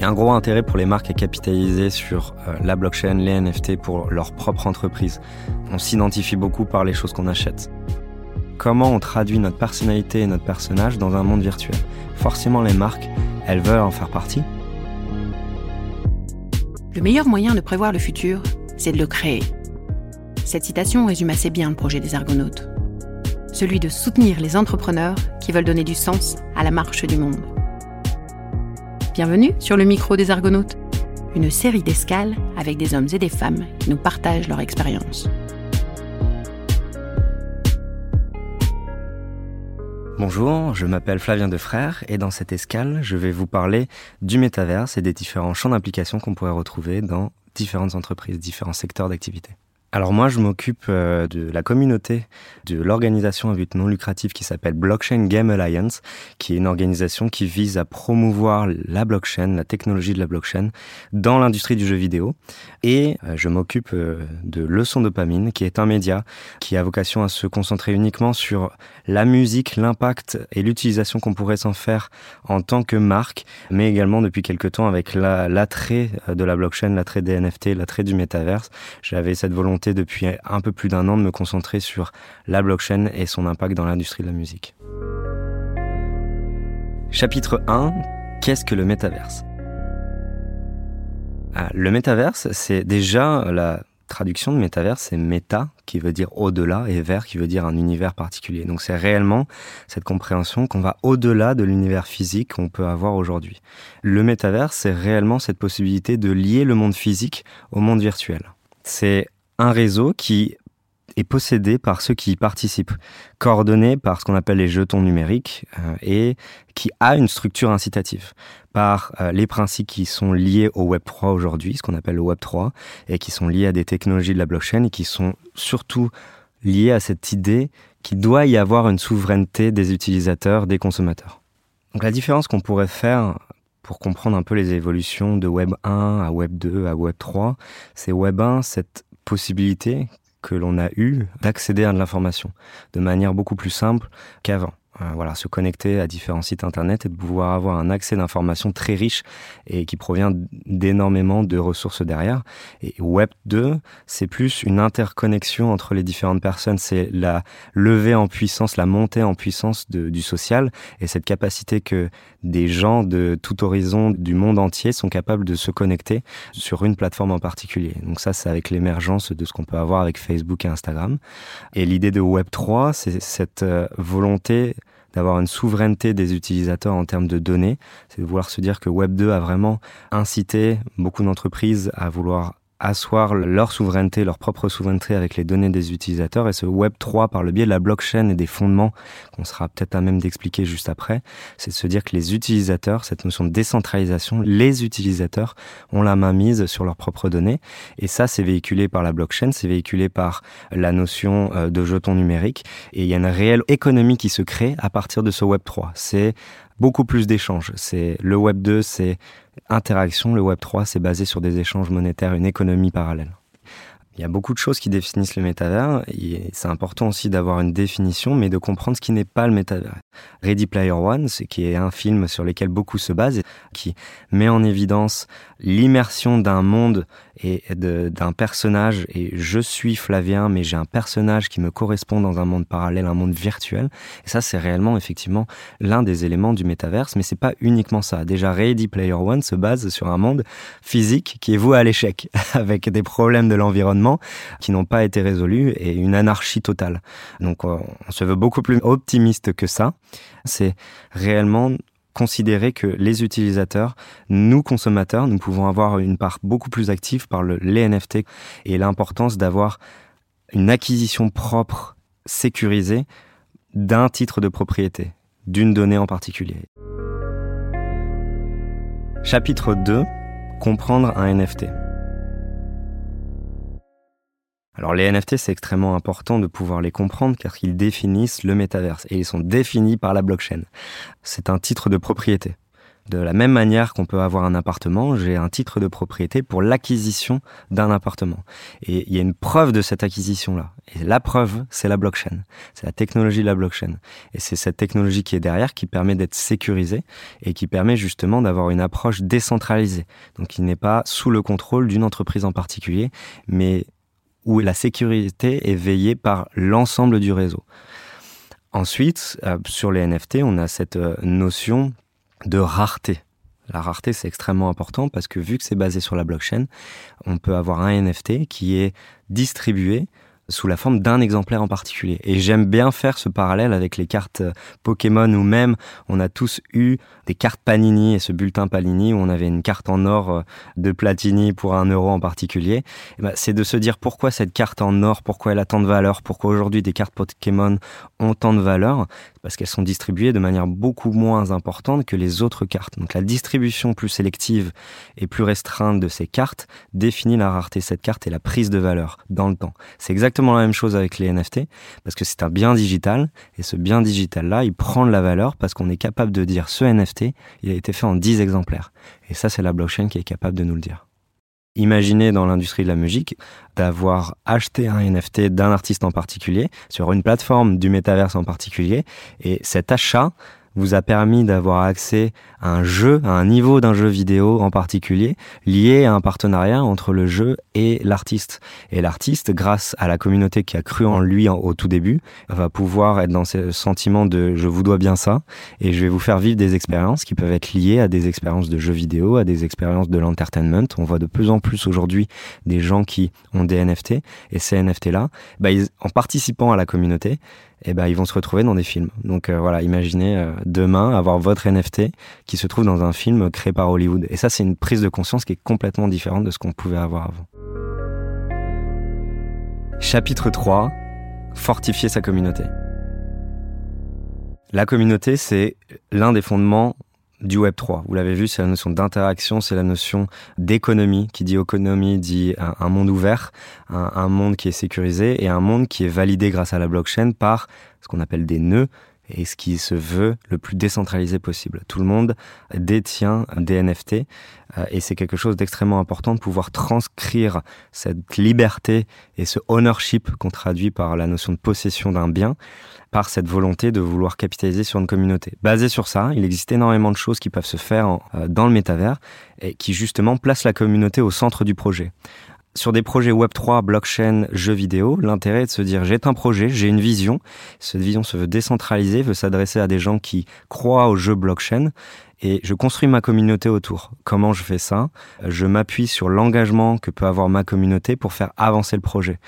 Il y a un gros intérêt pour les marques à capitaliser sur euh, la blockchain, les NFT pour leur propre entreprise. On s'identifie beaucoup par les choses qu'on achète. Comment on traduit notre personnalité et notre personnage dans un monde virtuel? Forcément, les marques, elles veulent en faire partie. Le meilleur moyen de prévoir le futur, c'est de le créer. Cette citation résume assez bien le projet des Argonautes. Celui de soutenir les entrepreneurs qui veulent donner du sens à la marche du monde. Bienvenue sur le micro des Argonautes, une série d'escales avec des hommes et des femmes qui nous partagent leur expérience. Bonjour, je m'appelle Flavien Defrère et dans cette escale, je vais vous parler du métaverse et des différents champs d'application qu'on pourrait retrouver dans différentes entreprises, différents secteurs d'activité. Alors moi, je m'occupe euh, de la communauté de l'organisation à but non lucratif qui s'appelle Blockchain Game Alliance, qui est une organisation qui vise à promouvoir la blockchain, la technologie de la blockchain dans l'industrie du jeu vidéo. Et euh, je m'occupe euh, de Leçon Dopamine, qui est un média qui a vocation à se concentrer uniquement sur la musique, l'impact et l'utilisation qu'on pourrait s'en faire en tant que marque, mais également depuis quelque temps avec l'attrait de la blockchain, l'attrait des NFT, l'attrait du métaverse. J'avais cette volonté depuis un peu plus d'un an de me concentrer sur la blockchain et son impact dans l'industrie de la musique. Chapitre 1. Qu'est-ce que le métaverse? Ah, Le métaverse, c'est déjà la traduction de métaverse, c'est méta qui veut dire au-delà et vers qui veut dire un univers particulier. Donc c'est réellement cette compréhension qu'on va au-delà de l'univers physique qu'on peut avoir aujourd'hui. Le métaverse, c'est réellement cette possibilité de lier le monde physique au monde virtuel. C'est un réseau qui est possédé par ceux qui y participent, coordonné par ce qu'on appelle les jetons numériques euh, et qui a une structure incitative par euh, les principes qui sont liés au Web 3 aujourd'hui, ce qu'on appelle le Web 3, et qui sont liés à des technologies de la blockchain et qui sont surtout liés à cette idée qu'il doit y avoir une souveraineté des utilisateurs, des consommateurs. Donc la différence qu'on pourrait faire pour comprendre un peu les évolutions de Web 1 à Web 2 à Web 3, c'est Web 1, cette possibilité que l'on a eu d'accéder à de l'information de manière beaucoup plus simple qu'avant. Euh, voilà, se connecter à différents sites internet et de pouvoir avoir un accès d'informations très riche et qui provient d'énormément de ressources derrière. Et Web 2, c'est plus une interconnexion entre les différentes personnes, c'est la levée en puissance, la montée en puissance du social et cette capacité que des gens de tout horizon du monde entier sont capables de se connecter sur une plateforme en particulier. Donc ça, c'est avec l'émergence de ce qu'on peut avoir avec Facebook et Instagram. Et l'idée de Web 3, c'est cette euh, volonté d'avoir une souveraineté des utilisateurs en termes de données. C'est de vouloir se dire que Web 2 a vraiment incité beaucoup d'entreprises à vouloir asseoir leur souveraineté, leur propre souveraineté avec les données des utilisateurs. Et ce Web 3, par le biais de la blockchain et des fondements qu'on sera peut-être à même d'expliquer juste après, c'est de se dire que les utilisateurs, cette notion de décentralisation, les utilisateurs ont la main mise sur leurs propres données. Et ça, c'est véhiculé par la blockchain, c'est véhiculé par la notion euh, de jetons numériques. Et il y a une réelle économie qui se crée à partir de ce Web 3. C'est beaucoup plus d'échanges. C'est le Web 2, c'est interaction. Le Web 3, c'est basé sur des échanges monétaires, une économie parallèle. Il y a beaucoup de choses qui définissent le métavers c'est important aussi d'avoir une définition, mais de comprendre ce qui n'est pas le métavers. Ready Player One, ce qui est un film sur lequel beaucoup se basent, qui met en évidence l'immersion d'un monde et d'un personnage. Et je suis Flavien, mais j'ai un personnage qui me correspond dans un monde parallèle, un monde virtuel. Et ça, c'est réellement effectivement l'un des éléments du métaverse, mais c'est pas uniquement ça. Déjà, Ready Player One se base sur un monde physique qui est voué à l'échec, avec des problèmes de l'environnement qui n'ont pas été résolus et une anarchie totale. Donc, on se veut beaucoup plus optimiste que ça. C'est réellement considérer que les utilisateurs, nous consommateurs, nous pouvons avoir une part beaucoup plus active par le, les NFT et l'importance d'avoir une acquisition propre, sécurisée, d'un titre de propriété, d'une donnée en particulier. Chapitre 2. Comprendre un NFT. Alors les NFT, c'est extrêmement important de pouvoir les comprendre car ils définissent le métaverse et ils sont définis par la blockchain. C'est un titre de propriété. De la même manière qu'on peut avoir un appartement, j'ai un titre de propriété pour l'acquisition d'un appartement. Et il y a une preuve de cette acquisition-là. Et la preuve, c'est la blockchain. C'est la technologie de la blockchain. Et c'est cette technologie qui est derrière qui permet d'être sécurisée et qui permet justement d'avoir une approche décentralisée. Donc qui n'est pas sous le contrôle d'une entreprise en particulier, mais où la sécurité est veillée par l'ensemble du réseau. Ensuite, euh, sur les NFT, on a cette euh, notion de rareté. La rareté, c'est extrêmement important parce que vu que c'est basé sur la blockchain, on peut avoir un NFT qui est distribué sous la forme d'un exemplaire en particulier. Et j'aime bien faire ce parallèle avec les cartes euh, Pokémon où même on a tous eu des cartes Panini et ce bulletin Panini où on avait une carte en or euh, de Platini pour un euro en particulier. Ben, c'est de se dire pourquoi cette carte en or, pourquoi elle a tant de valeur, pourquoi aujourd'hui des cartes Pokémon ont tant de valeur parce qu'elles sont distribuées de manière beaucoup moins importante que les autres cartes. Donc la distribution plus sélective et plus restreinte de ces cartes définit la rareté de cette carte et la prise de valeur dans le temps. C'est exactement la même chose avec les NFT, parce que c'est un bien digital, et ce bien digital-là, il prend de la valeur parce qu'on est capable de dire ce NFT, il a été fait en 10 exemplaires. Et ça, c'est la blockchain qui est capable de nous le dire. Imaginez dans l'industrie de la musique d'avoir acheté un NFT d'un artiste en particulier sur une plateforme du métaverse en particulier et cet achat vous a permis d'avoir accès à un jeu, à un niveau d'un jeu vidéo en particulier, lié à un partenariat entre le jeu et l'artiste. Et l'artiste, grâce à la communauté qui a cru en lui au tout début, va pouvoir être dans ce sentiment de je vous dois bien ça, et je vais vous faire vivre des expériences qui peuvent être liées à des expériences de jeux vidéo, à des expériences de l'entertainment. On voit de plus en plus aujourd'hui des gens qui ont des NFT, et ces NFT-là, bah, en participant à la communauté, eh ben, ils vont se retrouver dans des films. Donc euh, voilà, imaginez euh, demain avoir votre NFT qui se trouve dans un film créé par Hollywood. Et ça, c'est une prise de conscience qui est complètement différente de ce qu'on pouvait avoir avant. Chapitre 3. Fortifier sa communauté. La communauté, c'est l'un des fondements du Web 3. Vous l'avez vu, c'est la notion d'interaction, c'est la notion d'économie. Qui dit économie dit un, monde ouvert, un, monde qui est sécurisé et un monde qui est validé grâce à la blockchain par ce qu'on appelle des nœuds et ce qui se veut le plus décentralisé possible. Tout le monde détient des NFT euh, et c'est quelque chose d'extrêmement important de pouvoir transcrire cette liberté et ce ownership qu'on traduit par la notion de possession d'un bien par cette volonté de vouloir capitaliser sur une communauté. Basé sur ça, il existe énormément de choses qui peuvent se faire euh, dans le métavers et qui justement placent la communauté au centre du projet sur des projets Web3, blockchain, jeux vidéo, l'intérêt est de se dire j'ai un projet, j'ai une vision, cette vision se veut décentraliser, veut s'adresser à des gens qui croient au jeu blockchain et je construis ma communauté autour. Comment je fais ça? Je m'appuie sur l'engagement que peut avoir ma communauté pour faire avancer le projet.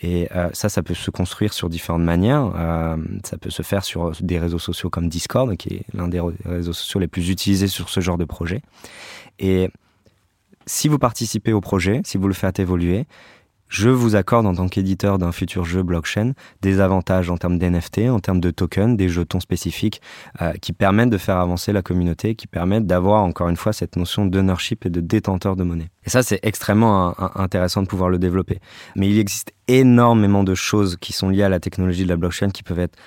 Et euh, ça, ça peut se construire sur différentes manières. Euh, ça peut se faire sur des réseaux sociaux comme Discord, qui est l'un des réseaux sociaux les plus utilisés sur ce genre de projet. Et si vous participez au projet, si vous le faites évoluer, je vous accorde en tant qu'éditeur d'un futur jeu blockchain des avantages en termes d'NFT, en termes de tokens, des jetons spécifiques euh, qui permettent de faire avancer la communauté, qui permettent d'avoir encore une fois cette notion d'ownership et de détenteur de monnaie. Et ça, c'est extrêmement intéressant de pouvoir le développer. Mais il existe énormément de choses qui sont liées à la technologie de la blockchain qui peuvent être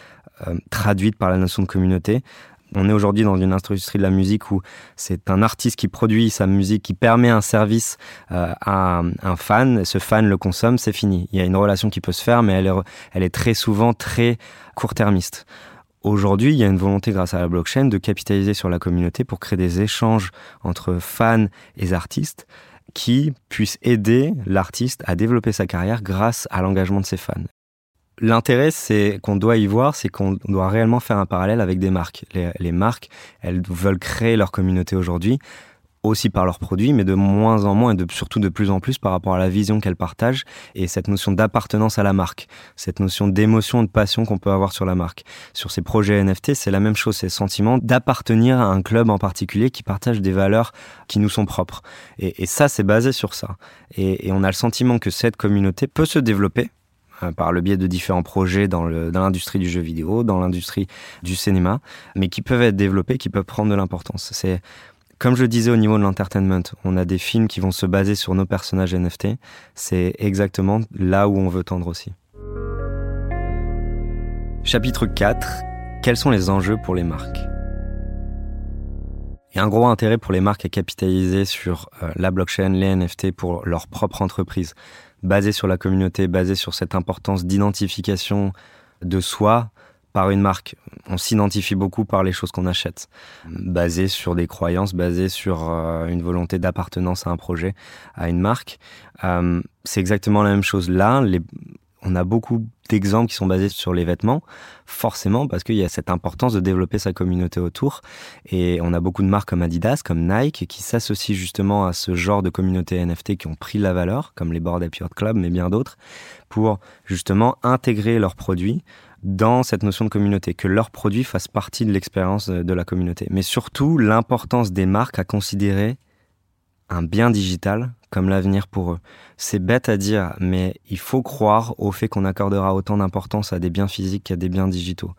euh, traduites par la notion de communauté. On est aujourd'hui dans une industrie de la musique où c'est un artiste qui produit sa musique, qui permet un service euh, à un fan, ce fan le consomme, c'est fini. Il y a une relation qui peut se faire, mais elle est, elle est très souvent très court-termiste. Aujourd'hui, il y a une volonté grâce à la blockchain de capitaliser sur la communauté pour créer des échanges entre fans et artistes qui puissent aider l'artiste à développer sa carrière grâce à l'engagement de ses fans. L'intérêt, c'est qu'on doit y voir, c'est qu'on doit réellement faire un parallèle avec des marques. Les, marques, elles veulent créer leur communauté aujourd'hui, aussi par leurs produits, mais de moins en moins et surtout de plus en plus par rapport à la vision qu'elles partagent et cette notion d'appartenance à la marque, cette notion d'émotion, de passion qu'on peut avoir sur la marque. Sur ces projets NFT, c'est la même chose, c'est le sentiment d'appartenir à un club en particulier qui partage des valeurs qui nous sont propres. Et, ça, c'est basé sur ça. et on a le sentiment que cette communauté peut se développer par le biais de différents projets dans l'industrie du jeu vidéo, dans l'industrie du cinéma, mais qui peuvent être développés, qui peuvent prendre de l'importance. C'est comme je disais au niveau de l'entertainment, on a des films qui vont se baser sur nos personnages NFT. C'est exactement là où on veut tendre aussi. Chapitre 4. Quels sont les enjeux pour les marques? Il y a un gros intérêt pour les marques à capitaliser sur euh, la blockchain, les NFT pour leur propre entreprise, basée sur la communauté, basée sur cette importance d'identification de soi par une marque. On s'identifie beaucoup par les choses qu'on achète, basées sur des croyances, basées sur euh, une volonté d'appartenance à un projet, à une marque. Euh, c'est exactement la même chose là. Les, on a beaucoup d'exemples qui sont basés sur les vêtements, forcément parce qu'il y a cette importance de développer sa communauté autour. Et on a beaucoup de marques comme Adidas, comme Nike, qui s'associent justement à ce genre de communauté NFT qui ont pris la valeur, comme les Bored Ape Yacht Club, mais bien d'autres, pour justement intégrer leurs produits dans cette notion de communauté, que leurs produits fassent partie de l'expérience de la communauté. Mais surtout, l'importance des marques à considérer un bien digital comme l'avenir pour eux. C'est bête à dire, mais il faut croire au fait qu'on accordera autant d'importance à des biens physiques qu'à des biens digitaux.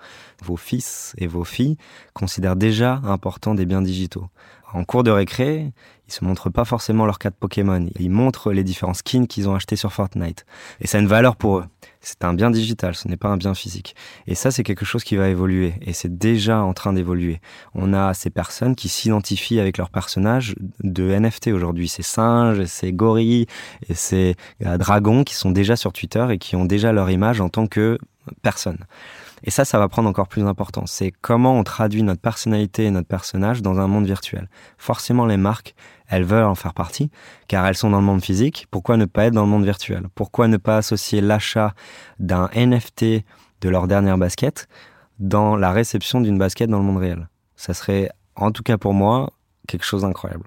Vos fils et vos filles considèrent déjà important des biens digitaux. En cours de récré, ils se montrent pas forcément leur carte Pokémon. Ils montrent les différents skins qu'ils ont achetés sur Fortnite. Et ça a une valeur pour eux. C'est un bien digital, ce n'est pas un bien physique. Et ça, c'est quelque chose qui va évoluer. Et c'est déjà en train d'évoluer. On a ces personnes qui s'identifient avec leurs personnages de NFT aujourd'hui. Ces singes, ces gorilles et ces euh, dragons qui sont déjà sur Twitter et qui ont déjà leur image en tant que personne. Et ça, ça va prendre encore plus d'importance. C'est comment on traduit notre personnalité et notre personnage dans un monde virtuel. Forcément, les marques, elles veulent en faire partie, car elles sont dans le monde physique. Pourquoi ne pas être dans le monde virtuel? Pourquoi ne pas associer l'achat d'un NFT de leur dernière basket dans la réception d'une basket dans le monde réel? Ça serait, en tout cas pour moi, quelque chose d'incroyable.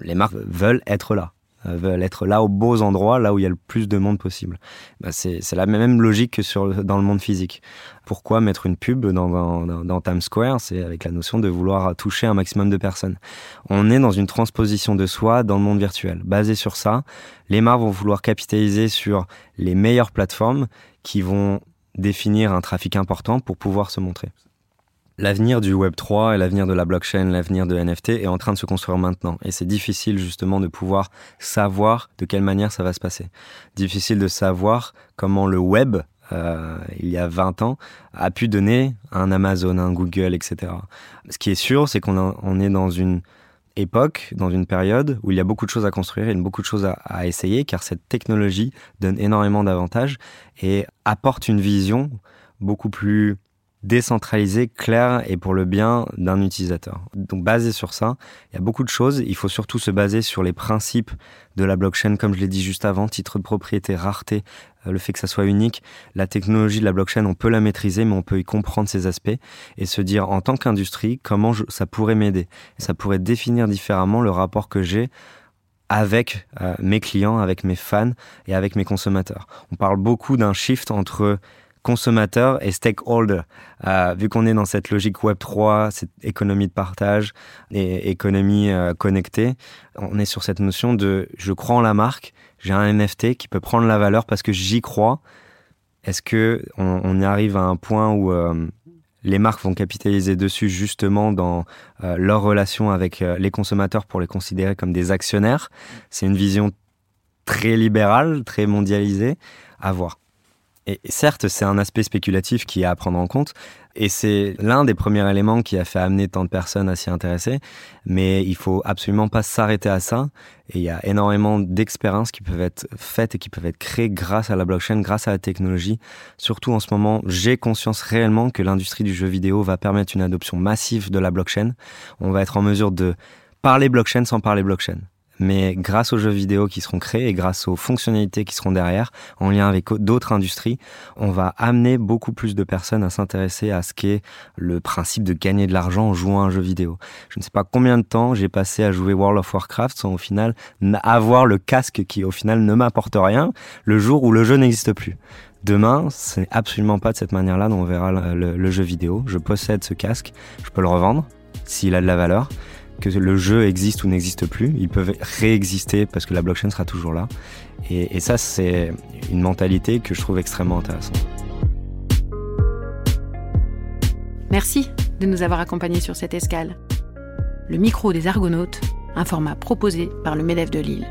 Les marques veulent être là. Veulent être là aux beaux endroits, là où il y a le plus de monde possible. Bah c'est la même logique que dans le monde physique. Pourquoi mettre une pub dans, dans, dans Times Square? C'est avec la notion de vouloir toucher un maximum de personnes. On est dans une transposition de soi dans le monde virtuel. Basé sur ça, les marques vont vouloir capitaliser sur les meilleures plateformes qui vont définir un trafic important pour pouvoir se montrer. L'avenir du Web 3 et l'avenir de la blockchain, l'avenir de NFT est en train de se construire maintenant. Et c'est difficile justement de pouvoir savoir de quelle manière ça va se passer. Difficile de savoir comment le web, euh, il y a 20 ans, a pu donner un Amazon, un Google, etc. Ce qui est sûr, c'est qu'on on est dans une époque, dans une période où il y a beaucoup de choses à construire et beaucoup de choses à essayer, car cette technologie donne énormément d'avantages et apporte une vision beaucoup plus décentralisé, clair et pour le bien d'un utilisateur. Donc basé sur ça, il y a beaucoup de choses. Il faut surtout se baser sur les principes de la blockchain, comme je l'ai dit juste avant, titre de propriété, rareté, euh, le fait que ça soit unique. La technologie de la blockchain, on peut la maîtriser, mais on peut y comprendre ses aspects et se dire en tant qu'industrie, comment ça pourrait m'aider. Ça pourrait définir différemment le rapport que j'ai avec euh, mes clients, avec mes fans et avec mes consommateurs. On parle beaucoup d'un shift entre consommateur et stakeholder. Euh, vu qu'on est dans cette logique Web 3, cette économie de partage et économie euh, connectée, on est sur cette notion de je crois en la marque, j'ai un NFT qui peut prendre la valeur parce que j'y crois. Est-ce que on, y arrive à un point où euh, les marques vont capitaliser dessus justement dans leur relation avec les consommateurs pour les considérer comme des actionnaires? C'est une vision très libérale, très mondialisée. À voir. Et certes, c'est un aspect spéculatif qui est à prendre en compte, et c'est l'un des premiers éléments qui a fait amener tant de personnes à s'y intéresser, mais il faut absolument pas s'arrêter à ça, et il y a énormément d'expériences qui peuvent être faites et qui peuvent être créées grâce à la blockchain, grâce à la technologie. Surtout en ce moment, j'ai conscience réellement que l'industrie du jeu vidéo va permettre une adoption massive de la blockchain. On va être en mesure de parler blockchain sans parler blockchain mais grâce aux jeux vidéo qui seront créés et grâce aux fonctionnalités qui seront derrière, en lien avec d'autres industries, on va amener beaucoup plus de personnes à s'intéresser à ce qu'est le principe de gagner de l'argent en jouant à un jeu vidéo. Je ne sais pas combien de temps j'ai passé à jouer World of Warcraft sans au final avoir le casque qui au final ne m'apporte rien le jour où le jeu n'existe plus. Demain, ce n'est absolument pas de cette manière-là dont on verra le jeu vidéo. Je possède ce casque, je peux le revendre s'il a de la valeur que le jeu existe ou n'existe plus, ils peuvent réexister parce que la blockchain sera toujours là. Et, ça, c'est une mentalité que je trouve extrêmement intéressante. Merci de nous avoir accompagnés sur cette escale. Le micro des Argonautes, un format proposé par le MEDEF de Lille.